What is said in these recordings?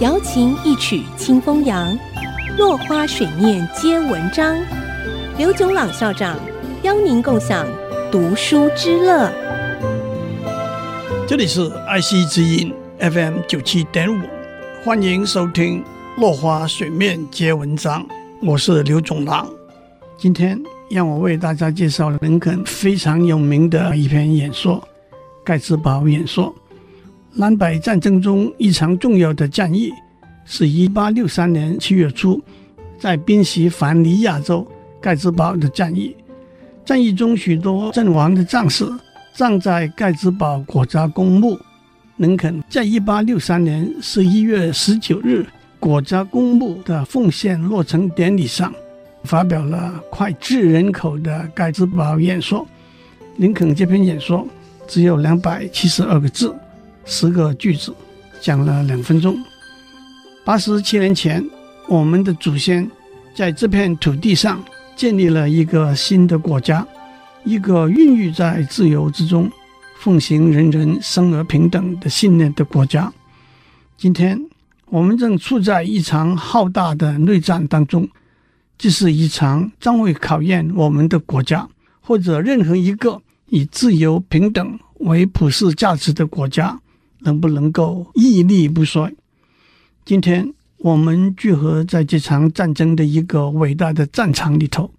瑶琴一曲清风扬，落花水面皆文章。刘炯朗校长邀您共享读书之乐。这里是爱惜之音 FM 九七点五，欢迎收听《落花水面皆文章》，我是刘炯朗。今天让我为大家介绍林肯非常有名的一篇演说——盖茨堡演说。南北战争中一场重要的战役，是一八六三年七月初，在宾夕法尼亚州盖茨堡的战役。战役中许多阵亡的战士葬在盖茨堡国家公墓。林肯在一八六三年十一月十九日国家公墓的奉献落成典礼上，发表了脍炙人口的盖茨堡演说。林肯这篇演说只有两百七十二个字。十个句子，讲了两分钟。八十七年前，我们的祖先在这片土地上建立了一个新的国家，一个孕育在自由之中、奉行人人生而平等的信念的国家。今天，我们正处在一场浩大的内战当中，这是一场将会考验我们的国家，或者任何一个以自由平等为普世价值的国家。能不能够屹立不衰？今天我们聚合在这场战争的一个伟大的战场里头，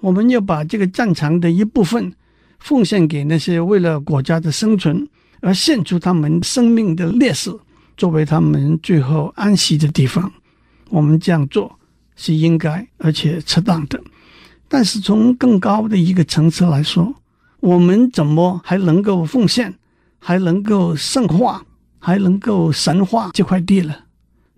我们要把这个战场的一部分奉献给那些为了国家的生存而献出他们生命的烈士，作为他们最后安息的地方。我们这样做是应该而且适当的。但是从更高的一个层次来说，我们怎么还能够奉献？还能够圣化，还能够神化这块地了。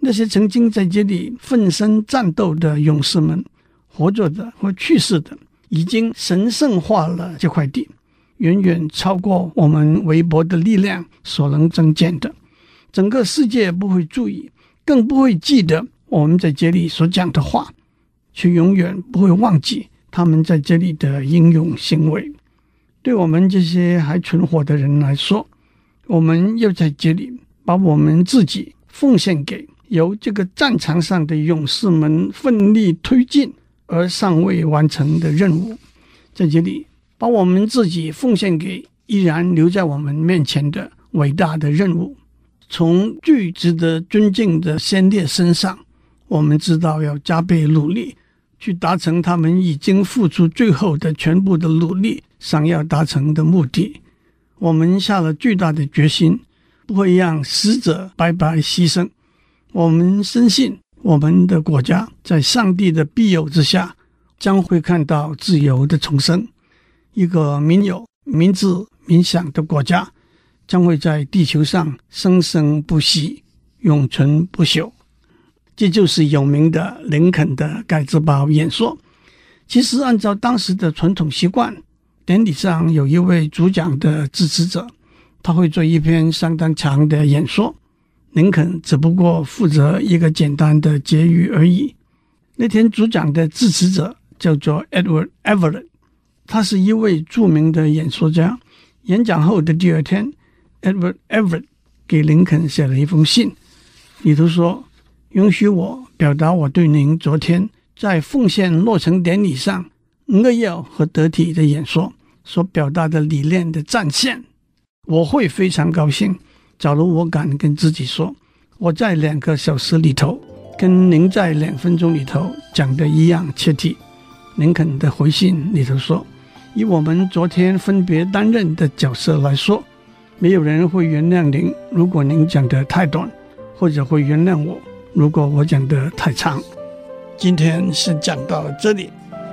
那些曾经在这里奋身战斗的勇士们，活着的和去世的，已经神圣化了这块地，远远超过我们微薄的力量所能增减的。整个世界不会注意，更不会记得我们在这里所讲的话，却永远不会忘记他们在这里的英勇行为。对我们这些还存活的人来说，我们要在这里把我们自己奉献给由这个战场上的勇士们奋力推进而尚未完成的任务，在这里把我们自己奉献给依然留在我们面前的伟大的任务。从最值得尊敬的先烈身上，我们知道要加倍努力去达成他们已经付出最后的全部的努力，想要达成的目的。我们下了巨大的决心，不会让死者白白牺牲。我们深信，我们的国家在上帝的庇佑之下，将会看到自由的重生。一个民有、民治、民享的国家，将会在地球上生生不息、永存不朽。这就是有名的林肯的盖茨堡演说。其实，按照当时的传统习惯。典礼上有一位主讲的致辞者，他会做一篇相当长的演说。林肯只不过负责一个简单的结语而已。那天主讲的致辞者叫做 Edward Everett，他是一位著名的演说家。演讲后的第二天，Edward Everett 给林肯写了一封信，里头说：“允许我表达我对您昨天在奉献落成典礼上。”扼要和得体的演说所表达的理念的展现，我会非常高兴。假如我敢跟自己说，我在两个小时里头跟您在两分钟里头讲的一样切题。林肯的回信里头说：“以我们昨天分别担任的角色来说，没有人会原谅您，如果您讲的太短，或者会原谅我，如果我讲的太长。”今天是讲到这里。